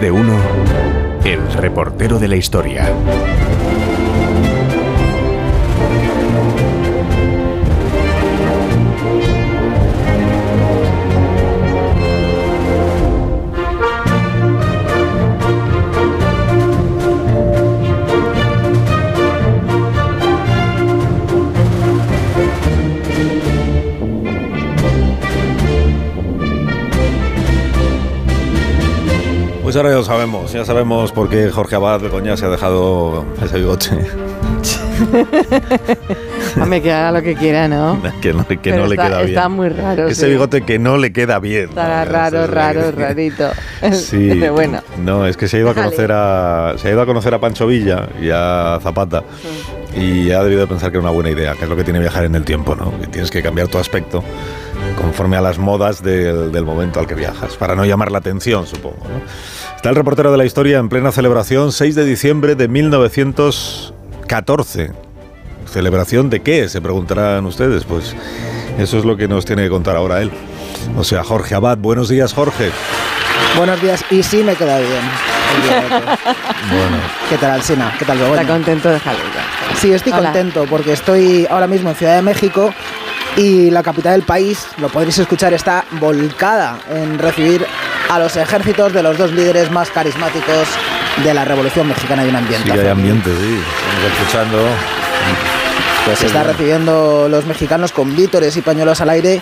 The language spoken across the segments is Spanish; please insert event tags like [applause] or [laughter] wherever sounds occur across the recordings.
De uno, el reportero de la historia. Pues ahora ya lo sabemos, ya sabemos por qué Jorge Abad de Coña se ha dejado ese bigote. [laughs] Hombre, que haga lo que quiera, ¿no? [laughs] que no, que Pero no le está- queda bien. Está muy raro. Ese sí. bigote que no le queda bien. Está raro, raro, rarito. [laughs] Sí. Pero bueno. No, es que se ha ido a conocer a se ha ido a conocer a Pancho Villa y a Zapata y ha debido de pensar que era una buena idea, que es lo que tiene viajar en el tiempo, ¿no? Que tienes que cambiar tu aspecto conforme a las modas del, del momento al que viajas, para no llamar la atención, supongo. ¿no? Está el reportero de la historia en plena celebración, 6 de diciembre de 1914. ¿Celebración de qué? Se preguntarán ustedes. Pues eso es lo que nos tiene que contar ahora él. O sea, Jorge Abad. Buenos días, Jorge. Buenos días, y sí me queda bien. Bueno, ¿Qué tal, Alsina? ¿Qué tal, Está Begoña? contento de Jalea. Sí, estoy Hola. contento porque estoy ahora mismo en Ciudad de México y la capital del país, lo podréis escuchar, está volcada en recibir a los ejércitos de los dos líderes más carismáticos de la Revolución Mexicana y un ambiente. sí hay ambiente, sí. Estamos escuchando. Pues se está recibiendo los mexicanos con vítores y pañuelos al aire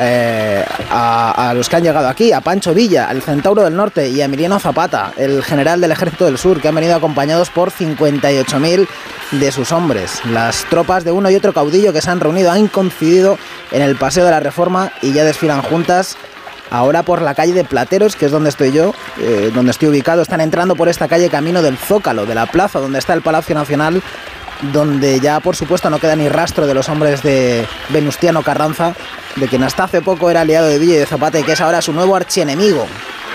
eh, a, los que han llegado aquí, a Pancho Villa, al Centauro del Norte y a Emiliano Zapata, el general del Ejército del Sur, que han venido acompañados por 58.000 de sus hombres. Las tropas de uno y otro caudillo que se han reunido han coincidido en el Paseo de la Reforma y ya desfilan juntas. Ahora por la calle de Plateros, que es donde estoy yo, eh, donde estoy ubicado, están entrando por esta calle camino del Zócalo, de la plaza donde está el Palacio Nacional donde ya por supuesto no queda ni rastro de los hombres de Venustiano Carranza, de quien hasta hace poco era aliado de Villa y de Zapata y que es ahora su nuevo archienemigo.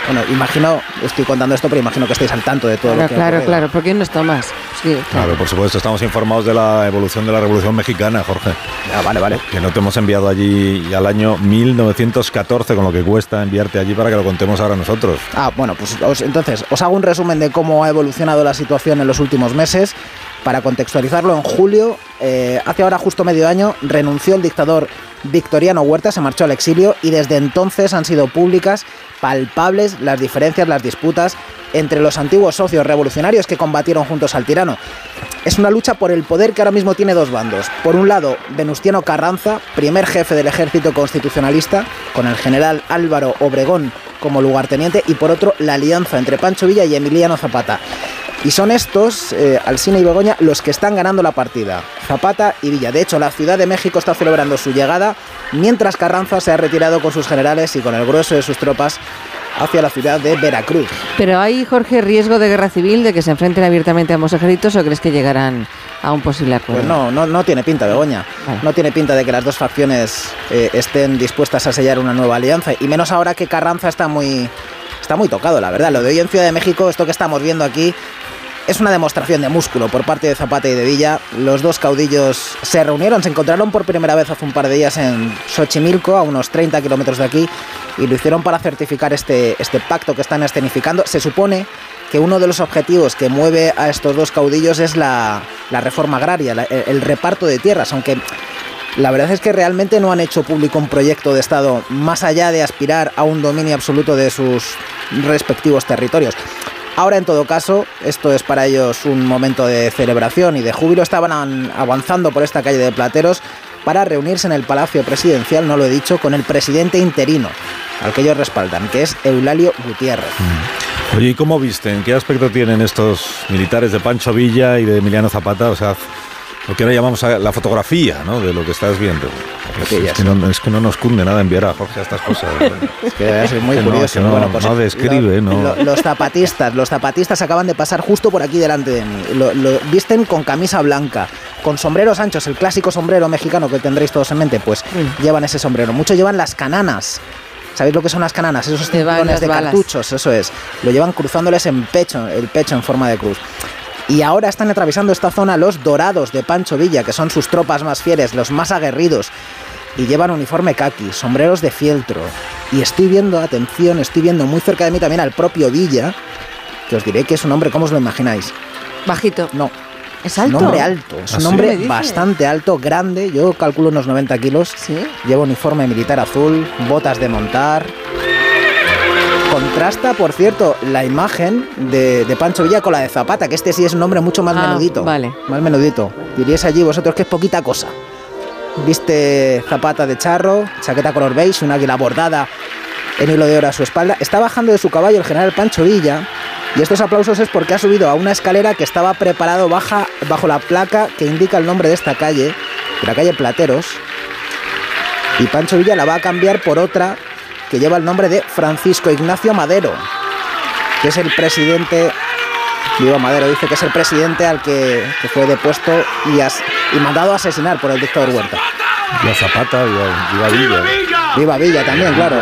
Bueno, imagino, estoy contando esto, pero imagino que estáis al tanto de todo Claro, lo que claro, claro. ¿Por qué no es Tomás? Sí, claro. Claro, por supuesto, estamos informados de la evolución de la Revolución Mexicana, Jorge. Ah, vale, vale. Que no te hemos enviado allí al año 1914, con lo que cuesta enviarte allí para que lo contemos ahora nosotros. Ah, bueno, pues os- entonces os hago un resumen de cómo ha evolucionado la situación en los últimos meses. Para contextualizarlo, en julio, eh, hace ahora justo medio año, renunció el dictador Victoriano Huerta, se marchó al exilio y desde entonces han sido públicas, palpables las diferencias, las disputas entre los antiguos socios revolucionarios que combatieron juntos al tirano. Es una lucha por el poder que ahora mismo tiene dos bandos. Por un lado, Venustiano Carranza, primer jefe del ejército constitucionalista, con el general Álvaro Obregón como lugarteniente, y por otro, la alianza entre Pancho Villa y Emiliano Zapata. Y son estos, eh, Alsina y Begoña, los que están ganando la partida. Zapata y Villa. De hecho, la Ciudad de México está celebrando su llegada, mientras Carranza se ha retirado con sus generales y con el grueso de sus tropas hacia la ciudad de Veracruz. Pero hay, Jorge, riesgo de guerra civil, de que se enfrenten abiertamente a ambos ejércitos o crees que llegarán a un posible acuerdo? Pues no, no, no tiene pinta, Begoña. Vale. No tiene pinta de que las dos facciones eh, estén dispuestas a sellar una nueva alianza. Y menos ahora que Carranza está muy, está muy tocado, la verdad. Lo de hoy en Ciudad de México, esto que estamos viendo aquí, es una demostración de músculo por parte de Zapata y de Villa. Los dos caudillos se reunieron, se encontraron por primera vez hace un par de días en Xochimilco, a unos 30 kilómetros de aquí, y lo hicieron para certificar este, este pacto que están escenificando. Se supone que uno de los objetivos que mueve a estos dos caudillos es la, la reforma agraria, el, el reparto de tierras, aunque la verdad es que realmente no han hecho público un proyecto de Estado más allá de aspirar a un dominio absoluto de sus respectivos territorios. Ahora, en todo caso, esto es para ellos un momento de celebración y de júbilo. Estaban an- avanzando por esta calle de Plateros para reunirse en el Palacio Presidencial, no lo he dicho, con el presidente interino, al que ellos respaldan, que es Eulalio Gutiérrez. Oye, ¿y cómo viste? ¿En qué aspecto tienen estos militares de Pancho Villa y de Emiliano Zapata? O sea, lo que ahora llamamos a- la fotografía, ¿no? De lo que estás viendo. Es, es que no, es que no nos cunde nada enviar a Jorge a estas [laughs] cosas. Es que debe ser muy Que no, curioso. que no, Bueno, pues no describe, lo- no. lo- los zapatistas, los zapatistas acaban de pasar justo por aquí delante de mí. Lo, lo visten con camisa blanca, con sombreros anchos, el clásico sombrero mexicano que tendréis todos en mente, pues llevan ese sombrero. Muchos llevan las cananas. ¿Sabéis lo que son las cananas? Esos cinturones de balas. cartuchos, eso es. Lo llevan cruzándoles en pecho, el pecho en forma de cruz. Y ahora están atravesando esta zona los dorados de Pancho Villa, que son sus tropas más fieles, los más aguerridos. y llevan uniforme kaki, sombreros de fieltro. Y estoy viendo, atención, estoy viendo muy cerca de mí también al propio Villa, que os diré que es un hombre, ¿cómo os lo imagináis? Bajito. No, ¿Es un alto? hombre alto, es ¿Ah, un hombre bastante alto, grande, yo calculo unos 90 kilos. Sí. Lleva uniforme militar azul, botas de montar. Contrasta, por cierto, la imagen de, de Pancho Villa con la de Zapata, que este sí es un hombre mucho más Ah, menudito. vale. Más menudito. Diríais allí vosotros que es poquita cosa. Viste Zapata de charro, chaqueta color beige, un águila bordada en hilo de oro a su espalda. Está bajando de su caballo el general Pancho Villa. Y estos aplausos es porque ha subido a una escalera que estaba preparado baja, bajo la placa que indica el nombre de esta calle, de la calle Plateros. Y Pancho Villa la va a cambiar por otra que lleva el nombre de Francisco Ignacio Madero, que es el presidente. Viva Madero dice que es el presidente al que, que fue depuesto y, as- y mandado a asesinar por el dictador Huerta. Y a Zapata, y a, y a Villa. Viva Villa también, claro.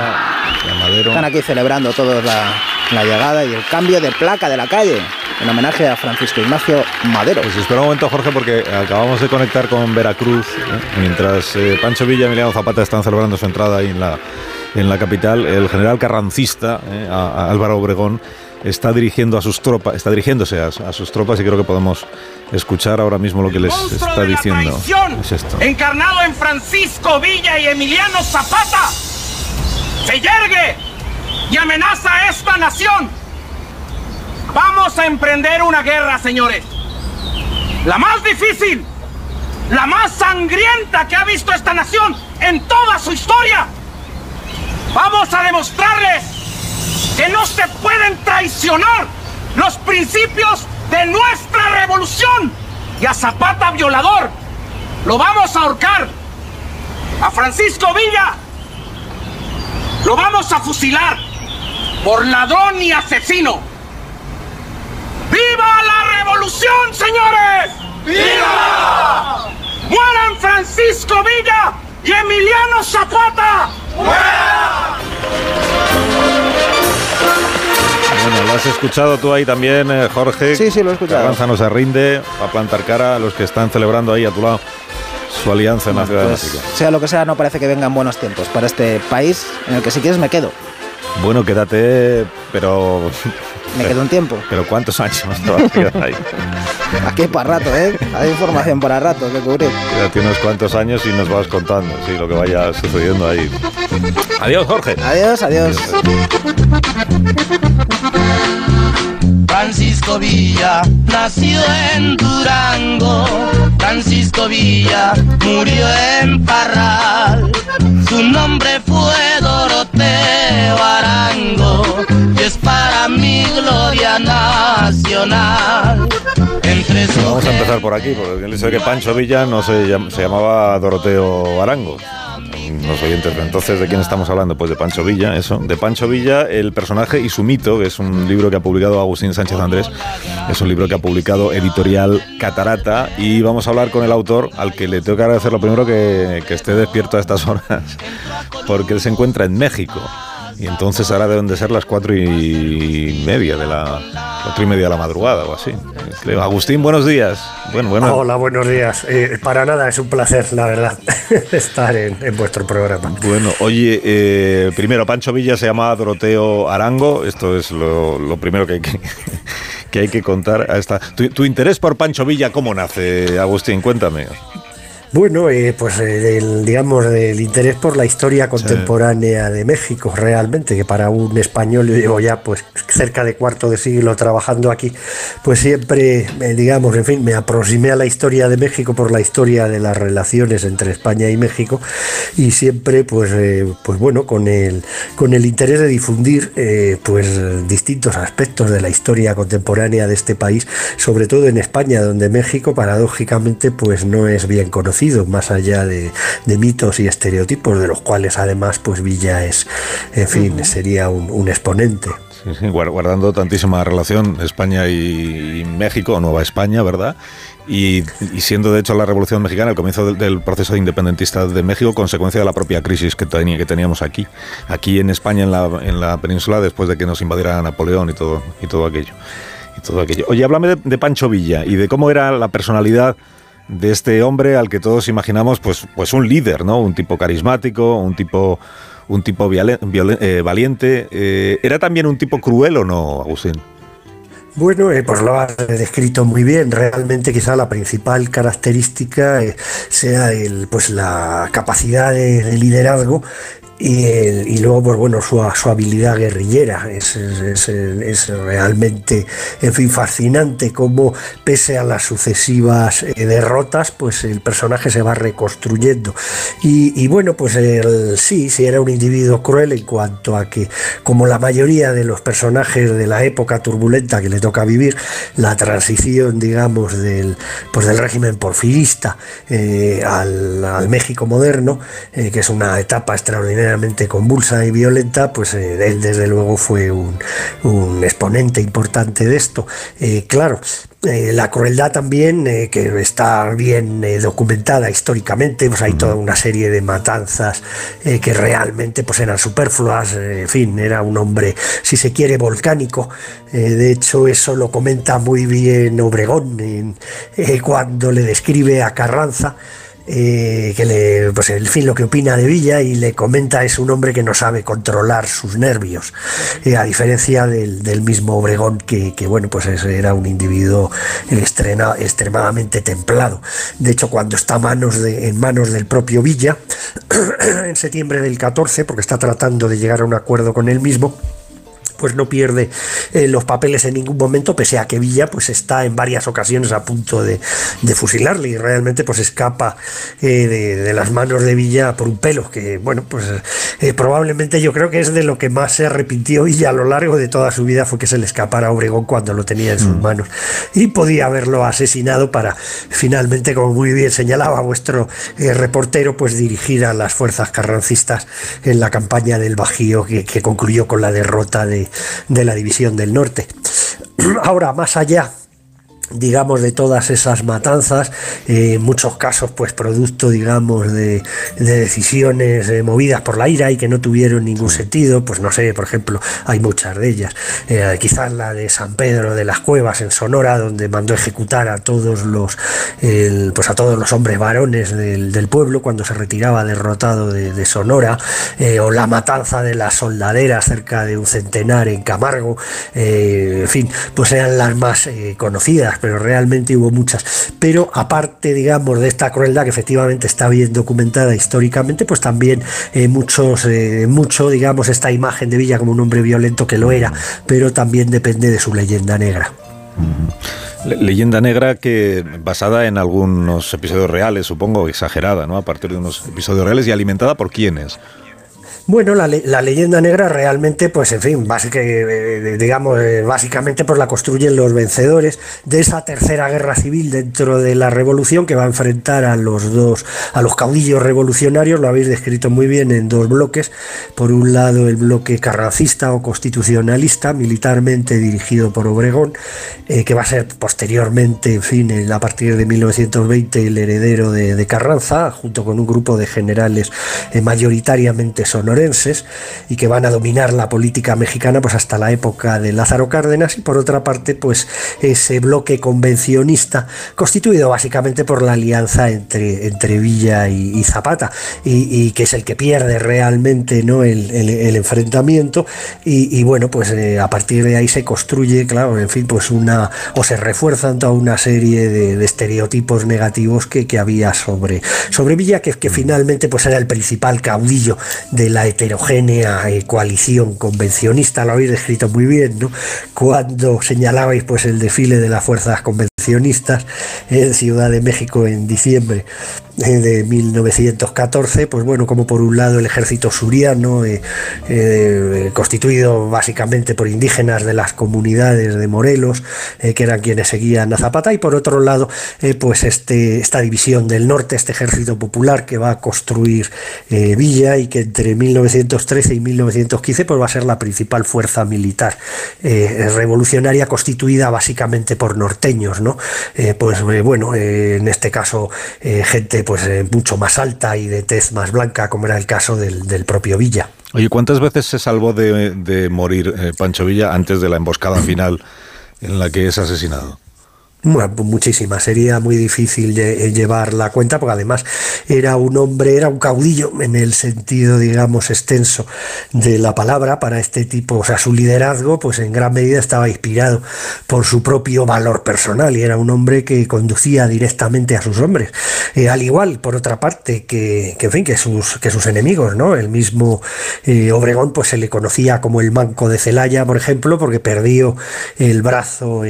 Y a Madero. Están aquí celebrando todos la, la llegada y el cambio de placa de la calle en homenaje a Francisco Ignacio Madero. Pues espera un momento, Jorge, porque acabamos de conectar con Veracruz, ¿eh? mientras eh, Pancho Villa y Emiliano Zapata están celebrando su entrada ahí en la, en la capital. El general carrancista, ¿eh? a- a Álvaro Obregón, está dirigiendo a sus tropas, está dirigiéndose a, a sus tropas y creo que podemos escuchar ahora mismo lo que les está de la diciendo. traición, Es esto. encarnado en Francisco Villa y Emiliano Zapata, se yergue y amenaza a esta nación. Vamos a emprender una guerra, señores. La más difícil, la más sangrienta que ha visto esta nación en toda su historia. Vamos a demostrarles que no se pueden traicionar los principios de nuestra revolución. Y a Zapata violador lo vamos a ahorcar. A Francisco Villa lo vamos a fusilar por ladrón y asesino. ¡Viva la revolución, señores! ¡Viva! ¡Mueran Francisco Villa y Emiliano Zapata! Bueno, lo has escuchado tú ahí también, eh, Jorge. Sí, sí, lo he escuchado. Carranza no se rinde, va a plantar cara a los que están celebrando ahí a tu lado su alianza en la Ciudad de Pues, México. sea lo que sea, no parece que vengan buenos tiempos para este país en el que si quieres me quedo. Bueno, quédate, pero... [laughs] Me quedo un tiempo. Pero ¿cuántos años te vas a quedar ahí? [laughs] Aquí para rato, ¿eh? Hay información para rato que cubrir. Quédate unos cuantos años y nos vas contando, sí, lo que vaya sucediendo ahí. Adiós, Jorge. Adiós, adiós. Francisco Villa nació en Durango. Francisco Villa murió en Parral. Su nombre fue Doroteo Arango. Y es para mi gloria nacional. Entre sus Vamos a empezar por aquí, porque él dice que Pancho Villa no se, llam- se llamaba Doroteo Arango. Los oyentes, entonces, ¿de quién estamos hablando? Pues de Pancho Villa, eso. De Pancho Villa, el personaje y su mito, que es un libro que ha publicado Agustín Sánchez Andrés. Es un libro que ha publicado Editorial Catarata. Y vamos a hablar con el autor, al que le tengo que agradecer lo primero que, que esté despierto a estas [laughs] horas, porque él se encuentra en México. Y entonces ahora deben de ser las cuatro y media de la cuatro y media de la madrugada o así. Creo. Agustín, buenos días. Bueno, bueno. Hola, buenos días. Eh, para nada, es un placer, la verdad, [laughs] estar en, en vuestro programa. Bueno, oye, eh, primero, Pancho Villa se llamaba Doroteo Arango. Esto es lo, lo primero que hay que, [laughs] que hay que contar a esta. ¿Tu, tu interés por Pancho Villa cómo nace, Agustín? Cuéntame. Bueno, eh, pues eh, del, digamos del interés por la historia contemporánea de México, realmente, que para un español yo llevo ya pues cerca de cuarto de siglo trabajando aquí, pues siempre, eh, digamos, en fin, me aproximé a la historia de México por la historia de las relaciones entre España y México y siempre, pues, eh, pues bueno, con el con el interés de difundir, eh, pues distintos aspectos de la historia contemporánea de este país, sobre todo en España, donde México, paradójicamente, pues no es bien conocido más allá de, de, mitos y estereotipos, de los cuales además pues Villa es, en fin, uh -huh. sería un, un exponente. Sí, sí, guardando tantísima relación España y, y México, Nueva España, ¿verdad? Y, y, siendo de hecho la Revolución Mexicana el comienzo del, del, proceso independentista de México, consecuencia de la propia crisis que, tenía, que teníamos aquí, aquí en España, en la, en la península, después de que nos invadiera Napoleón y todo, y todo aquello. Y todo aquello. Oye, háblame de, de Pancho Villa y de cómo era la personalidad de este hombre al que todos imaginamos pues, pues un líder, ¿no? Un tipo carismático, un tipo, un tipo eh, valiente. Eh, ¿Era también un tipo cruel o no, Agustín? Bueno, eh, pues lo has descrito muy bien. Realmente quizá la principal característica sea el, pues la capacidad de liderazgo y, luego, pues bueno, su, habilidad guerrillera es, realmente, en fin, fascinante cómo pese a las sucesivas eh, derrotas, pues el personaje se va reconstruyendo. Y, bueno, pues sí, sí era un individuo cruel en cuanto a que, como la mayoría de los personajes de la época turbulenta que le toca vivir, la transición, digamos, del, pues del régimen porfirista eh, al, México moderno, eh, que es una etapa extraordinaria convulsa y violenta, pues eh, él desde luego fue un, exponente importante de esto. Eh, claro, eh, la crueldad también, que está bien documentada históricamente, pues hay toda una serie de matanzas que realmente pues eran superfluas, en fin, era un hombre, si se quiere, volcánico. de hecho, eso lo comenta muy bien Obregón cuando le describe a Carranza. Eh, que le, pues en fin, lo que opina de Villa y le comenta es un hombre que no sabe controlar sus nervios, eh, a diferencia del, mismo Obregón, que, bueno, pues era un individuo extremadamente templado. De hecho, cuando está manos en manos del propio Villa, [clears throat] en septiembre del 14, porque está tratando de llegar a un acuerdo con él mismo, pues no pierde eh, los papeles en ningún momento, pese a que Villa pues está en varias ocasiones a punto de, fusilarle y realmente pues escapa eh, de, las manos de Villa por un pelo, que bueno, pues eh, probablemente yo creo que es de lo que más se arrepintió Villa a lo largo de toda su vida fue que se le escapara a Obregón cuando lo tenía en sus mm. manos y podía haberlo asesinado para finalmente, como muy bien señalaba vuestro reportero, pues dirigir a las fuerzas carrancistas en la campaña del Bajío que concluyó con la derrota de, de la División del Norte. [clears throat] Ahora, más allá digamos, de todas esas matanzas, eh, en muchos casos, pues producto, digamos, de, decisiones eh, movidas por la ira y que no tuvieron ningún sentido, pues no sé, por ejemplo, hay muchas de ellas. Eh, quizás la de San Pedro de las Cuevas en Sonora, donde mandó ejecutar a todos los, pues a todos los hombres varones del, pueblo cuando se retiraba derrotado de, Sonora, o la matanza de las soldaderas cerca de un centenar en Camargo, en fin, pues eran las más conocidas pero realmente hubo muchas. Pero aparte, digamos, de esta crueldad que efectivamente está bien documentada históricamente, pues también eh, muchos, eh, mucho, digamos, esta imagen de Villa como un hombre violento que lo era, pero también depende de su leyenda negra. leyenda negra que basada en algunos episodios reales, supongo, exagerada, ¿no? A partir de unos episodios reales y alimentada por quiénes. Bueno, la, leyenda negra realmente, pues en fin, eh, digamos, eh, básicamente pues la construyen los vencedores de esa tercera guerra civil dentro de la revolución que va a enfrentar a los dos, a los caudillos revolucionarios, lo habéis descrito muy bien en dos bloques. Por un lado el bloque carracista o constitucionalista, militarmente dirigido por Obregón, eh, que va a ser posteriormente, en fin, a partir de 1920 el heredero de, de Carranza, junto con un grupo de generales mayoritariamente sonoros y que van a dominar la política mexicana pues hasta la época de Lázaro Cárdenas. Y por otra parte pues ese bloque convencionista constituido básicamente por la alianza entre, entre Villa y, Zapata y, que es el que pierde realmente ¿no? el, enfrentamiento. Y, bueno pues eh, a partir de ahí se construye claro en fin pues una o se refuerzan toda una serie de, estereotipos negativos que, que, había sobre, sobre Villa que, que finalmente pues era el principal caudillo de la heterogénea eh, coalición convencionista, lo habéis descrito muy bien, ¿no? Cuando señalabais pues el desfile de las fuerzas en Ciudad de México en diciembre eh, de 1914, pues bueno, como por un lado el ejército suriano, eh, eh, constituido básicamente por indígenas de las comunidades de Morelos, que eran quienes seguían a Zapata, y por otro lado, pues este, esta división del norte, este ejército popular que va a construir Villa y que entre 1913 y 1915 pues va a ser la principal fuerza militar revolucionaria constituida básicamente por norteños, ¿no? Pues bueno, en este caso gente pues eh, mucho más alta y de tez más blanca, como era el caso del, propio Villa. Oye, ¿cuántas veces se salvó de, morir eh, Pancho Villa antes de la emboscada final en la que es asesinado? Bueno, pues muchísima, sería muy difícil eh, llevar la cuenta porque además era un hombre, era un caudillo en el sentido, digamos, extenso de la palabra para este tipo, o sea, su liderazgo pues en gran medida estaba inspirado por su propio valor personal y era un hombre que conducía directamente a sus hombres, eh, al igual, por otra parte, que, en fin, que sus, que sus enemigos, ¿no? El mismo eh, Obregón pues se le conocía como el manco de Celaya, por ejemplo, porque perdió el brazo,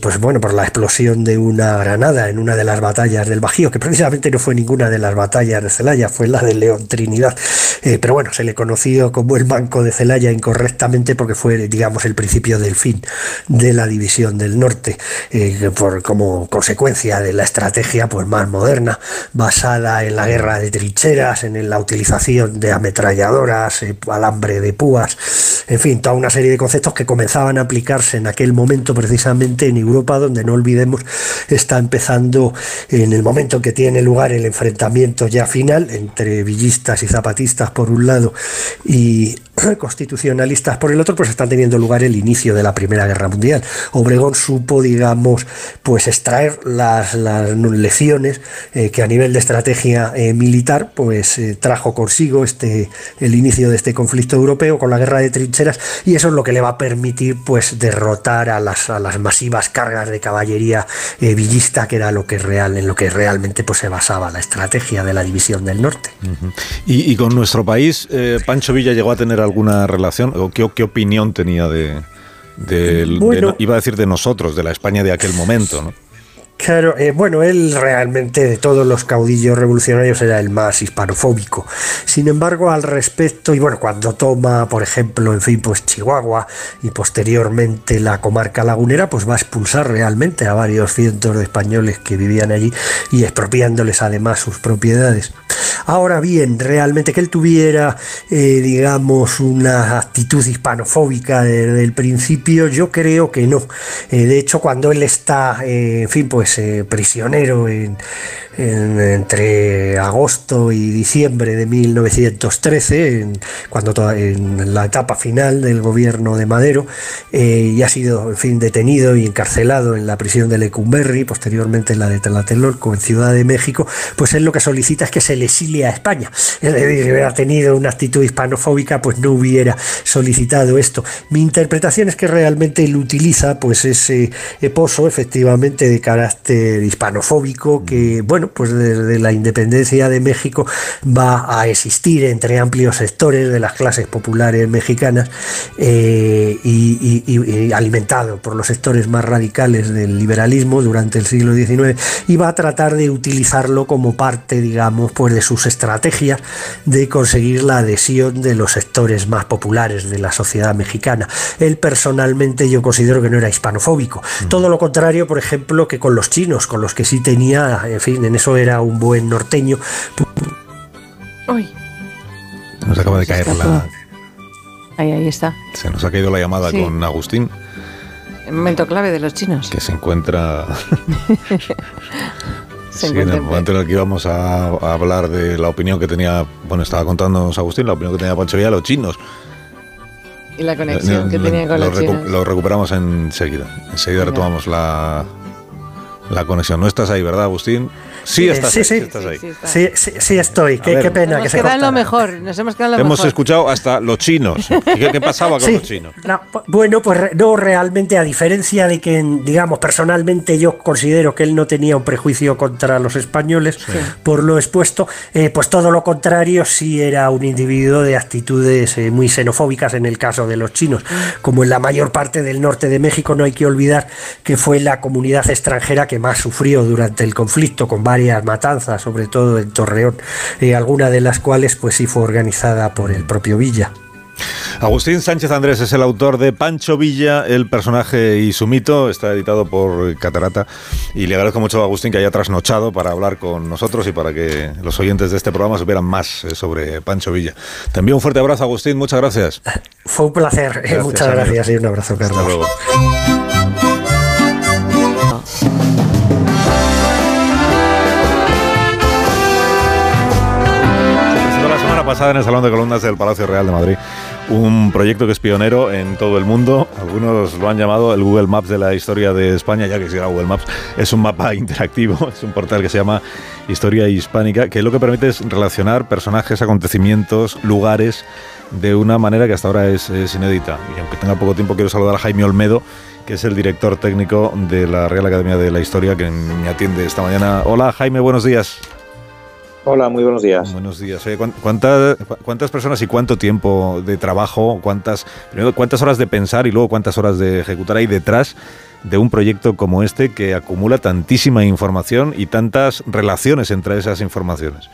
pues bueno, por la la explosión de una granada en una de las batallas del Bajío, que precisamente no fue ninguna de las batallas de Celaya, fue la de León Trinidad. Eh, pero bueno, se le conoció como el Banco de Celaya incorrectamente porque fue, digamos, el principio del fin de la división del norte, eh, por, como consecuencia de la estrategia pues, más moderna, basada en la guerra de trincheras, en la utilización de ametralladoras, eh, alambre de púas, en fin, toda una serie de conceptos que comenzaban a aplicarse en aquel momento precisamente en Europa, donde no olvidemos, está empezando en el momento en que tiene lugar el enfrentamiento ya final entre villistas y zapatistas por un lado y constitucionalistas por el otro, pues están teniendo lugar el inicio de la Primera Guerra Mundial. Obregón supo, digamos, pues extraer las, lecciones eh, que a nivel de estrategia eh, militar, pues eh, trajo consigo este, el inicio de este conflicto europeo con la guerra de trincheras y eso es lo que le va a permitir, pues, derrotar a las, a las masivas cargas de caballería villista, que era lo que real, en lo que realmente pues, se basaba la estrategia de la división del norte. y, y, con nuestro país, Pancho Villa llegó a tener alguna relación o qué, qué opinión tenía de, iba a decir de nosotros, de la España de aquel momento, ¿no? Claro, eh, bueno, él realmente de todos los caudillos revolucionarios era el más hispanofóbico. Sin embargo, al respecto, y bueno, cuando toma, por ejemplo, en fin, pues Chihuahua y posteriormente la comarca lagunera, pues va a expulsar realmente a varios cientos de españoles que vivían allí y expropiándoles además sus propiedades. Ahora bien, realmente que él tuviera, eh, digamos, una actitud hispanofóbica desde el principio, yo creo que no. Eh, de hecho, cuando él está, en fin, pues, prisionero en, entre agosto y diciembre de 1913, en, cuando en la etapa final del gobierno de Madero, eh, y ha sido, en fin, detenido y encarcelado en la prisión de Lecumberri, posteriormente en la de Tlatelolco, en Ciudad de México, pues él lo que solicita es que se le exilie a España. Es decir, si hubiera tenido una actitud hispanofóbica, pues no hubiera solicitado esto. Mi interpretación es que realmente él utiliza pues ese pozo, efectivamente, de carácter hispanofóbico, que, bueno, pues desde la independencia de México va a existir entre amplios sectores de las clases populares mexicanas eh, y, alimentado por los sectores más radicales del liberalismo durante el siglo XIX y va a tratar de utilizarlo como parte, digamos, pues de sus estrategias de conseguir la adhesión de los sectores más populares de la sociedad mexicana. Él personalmente yo considero que no era hispanofóbico. Todo lo contrario, por ejemplo, que con los chinos, con los que sí tenía, en fin, eso era un buen norteño. Uy. Nos acaba de caer la. Ahí, ahí está. Se nos ha caído la llamada con Agustín. El momento clave de los chinos. Que se encuentra. [laughs] sí, en el momento en el que íbamos a, hablar de la opinión que tenía, bueno, estaba contándonos Agustín, la opinión que tenía Pancho Villa los chinos. Y la conexión que tenía con los chinos. Lo recuperamos enseguida. Enseguida retomamos la, la conexión. No estás ahí, ¿verdad, Agustín? Sí, estás, sí, sí, estás ahí. Sí, sí, sí, estoy. Qué, pena nos que se lo mejor. Nos hemos quedado lo Hemos escuchado hasta los chinos. [laughs] ¿Qué, pasaba con los chinos? bueno, pues no, realmente, a diferencia de que, digamos, personalmente yo considero que él no tenía un prejuicio contra los españoles, por lo expuesto, eh, pues todo lo contrario, sí era un individuo de actitudes eh, muy xenofóbicas en el caso de los chinos. Mm. Como en la mayor parte del norte de México, no hay que olvidar que fue la comunidad extranjera que más sufrió durante el conflicto, con varias matanzas, sobre todo en Torreón, y alguna de las cuales pues sí fue organizada por el propio Villa. Agustín Sánchez Andrés es el autor de Pancho Villa, el personaje y su mito. Está editado por Catarata. Y le agradezco mucho a Agustín que haya trasnochado para hablar con nosotros y para que los oyentes de este programa supieran más eh, sobre Pancho Villa. Te envío un fuerte abrazo, Agustín. Muchas gracias. [laughs] Fue un placer. Eh, muchas gracias y un abrazo, Carlos. Hasta luego. Pasada en el Salón de Columnas del Palacio Real de Madrid un proyecto que es pionero en todo el mundo. Algunos lo han llamado el Google Maps de la historia de España, ya que si Google Maps es un mapa [laughs] interactivo, es un portal que se llama Historia Hispánica, que lo que permite es relacionar personajes, acontecimientos, lugares de una manera que hasta ahora es, es inédita. Y aunque tenga poco tiempo, quiero saludar a Jaime Olmedo, que es el director técnico de la Real Academia de la Historia, que me atiende esta mañana. Hola Jaime, buenos días. Hola, muy buenos días. Buenos días. ¿cuántas, ¿Cuántas personas y cuánto tiempo de trabajo, cuántas, primero, cuántas horas de pensar y luego cuántas horas de ejecutar hay detrás de un proyecto como este que acumula tantísima información y tantas relaciones entre esas informaciones?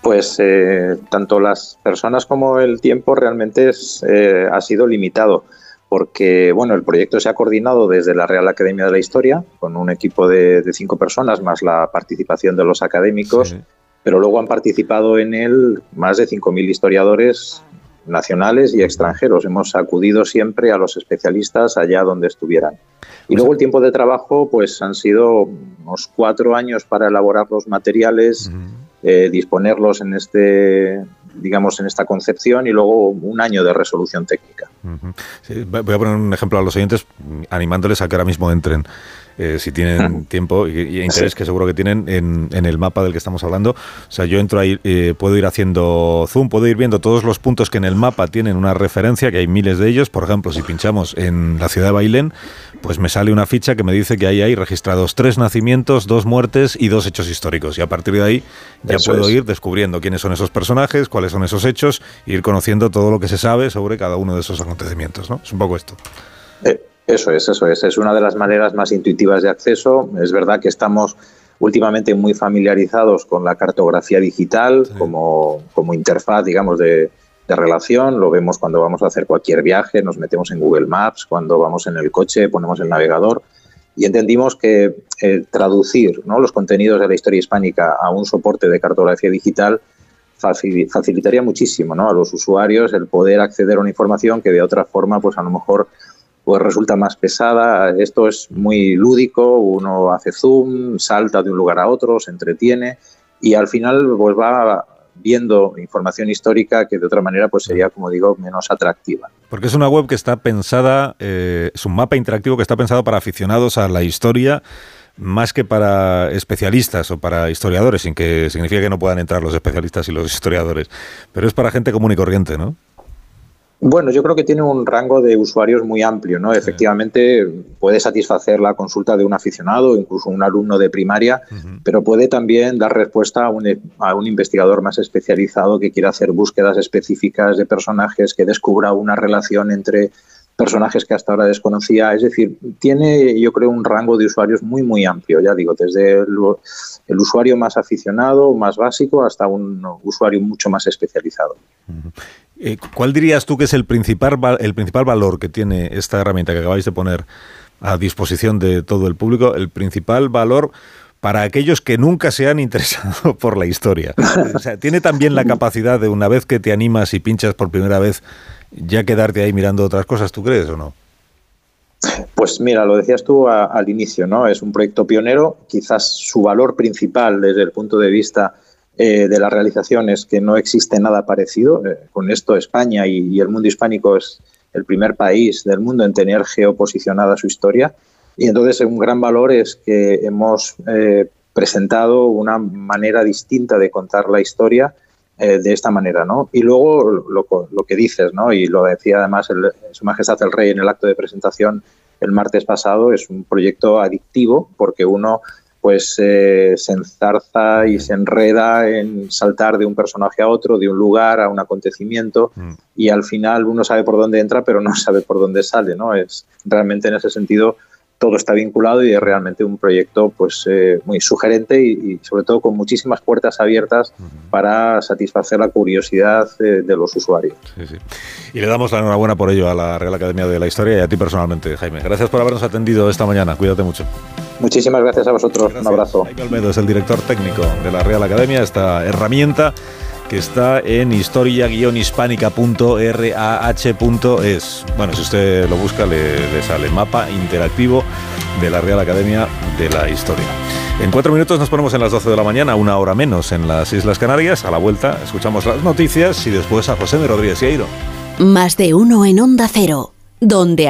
Pues eh, tanto las personas como el tiempo realmente es, eh, ha sido limitado porque bueno, el proyecto se ha coordinado desde la Real Academia de la Historia, con un equipo de, cinco personas, más la participación de los académicos, pero luego han participado en él más de 5.000 historiadores nacionales y extranjeros. Hemos acudido siempre a los especialistas allá donde estuvieran. Y luego el tiempo de trabajo, pues han sido unos cuatro años para elaborar los materiales, eh, disponerlos en este digamos, en esta concepción y luego un año de resolución técnica. Voy a poner un ejemplo a los oyentes animándoles a que ahora mismo entren eh, si tienen tiempo y, interés, que seguro que tienen en, el mapa del que estamos hablando. O sea, yo entro ahí, eh, puedo ir haciendo zoom, puedo ir viendo todos los puntos que en el mapa tienen una referencia, que hay miles de ellos. Por ejemplo, si pinchamos en la ciudad de Bailén, pues me sale una ficha que me dice que ahí hay registrados tres nacimientos, dos muertes y dos hechos históricos. Y a partir de ahí ya puedo ir descubriendo quiénes son esos personajes, cuáles son esos hechos, e ir conociendo todo lo que se sabe sobre cada uno de esos acontecimientos. ¿no? Es un poco esto. Eh, eso es, eso es. Es una de las maneras más intuitivas de acceso. Es verdad que estamos últimamente muy familiarizados con la cartografía digital como, como interfaz, digamos, de, de, relación. Lo vemos cuando vamos a hacer cualquier viaje, nos metemos en Google Maps, cuando vamos en el coche, ponemos el navegador. Y entendimos que eh, traducir ¿no? los contenidos de la historia hispánica a un soporte de cartografía digital facilitaría muchísimo ¿no? a los usuarios el poder acceder a una información que de otra forma, pues a lo mejor pues resulta más pesada. Esto es muy lúdico, uno hace zoom, salta de un lugar a otro, se entretiene y al final pues va viendo información histórica que de otra manera pues sería, como digo, menos atractiva. Porque es una web que está pensada, eh, es un mapa interactivo que está pensado para aficionados a la historia más que para especialistas o para historiadores, sin que signifique que no puedan entrar los especialistas y los historiadores, pero es para gente común y corriente, ¿no? Bueno, yo creo que tiene un rango de usuarios muy amplio, ¿no? Efectivamente, puede satisfacer la consulta de un aficionado, incluso un alumno de primaria, pero puede también dar respuesta a un, a un, investigador más especializado que quiera hacer búsquedas específicas de personajes, que descubra una relación entre personajes que hasta ahora desconocía. Es decir, tiene, yo creo, un rango de usuarios muy, muy amplio, ya digo, desde el, usuario más aficionado, más básico, hasta un usuario mucho más especializado. Eh, ¿Cuál dirías tú que es el principal, el principal valor que tiene esta herramienta que acabáis de poner a disposición de todo el público? El principal valor para aquellos que nunca se han interesado [laughs] por la historia. O sea, tiene también la capacidad de una vez que te animas y pinchas por primera vez, ya quedarte ahí mirando otras cosas, ¿tú crees o no? Pues mira, lo decías tú al inicio, ¿no? Es un proyecto pionero, quizás su valor principal desde el punto de vista eh, de la realización es que no existe nada parecido. Eh, con esto España y, el mundo hispánico es el primer país del mundo en tener geoposicionada su historia. Y entonces un gran valor es que hemos eh, presentado una manera distinta de contar la historia de esta manera, ¿no? Y luego lo, que dices, ¿no? Y lo decía además Su Majestad el Rey en el acto de presentación el martes pasado, es un proyecto adictivo porque uno pues eh, se enzarza y se enreda en saltar de un personaje a otro, de un lugar a un acontecimiento, mm. y al final uno sabe por dónde entra, pero no [laughs] sabe por dónde sale, ¿no? Es realmente en ese sentido todo está vinculado y es realmente un proyecto pues eh, muy sugerente y, sobre todo con muchísimas puertas abiertas para satisfacer la curiosidad de, los usuarios. Y le damos la enhorabuena por ello a la Real Academia de la Historia y a ti personalmente, Jaime. Gracias por habernos atendido esta mañana. Cuídate mucho. Muchísimas gracias a vosotros. Un abrazo. Jaime Olmedo es el director técnico de la Real Academia, esta herramienta que está en historia-hispánica.rah.es. Bueno, si usted lo busca, le, le sale mapa interactivo de la Real Academia de la Historia. En cuatro minutos nos ponemos en las 12 de la mañana, una hora menos en las Islas Canarias. A la vuelta escuchamos las noticias y después a José de Rodríguez Sieiro. Más de uno en Onda Cero, donde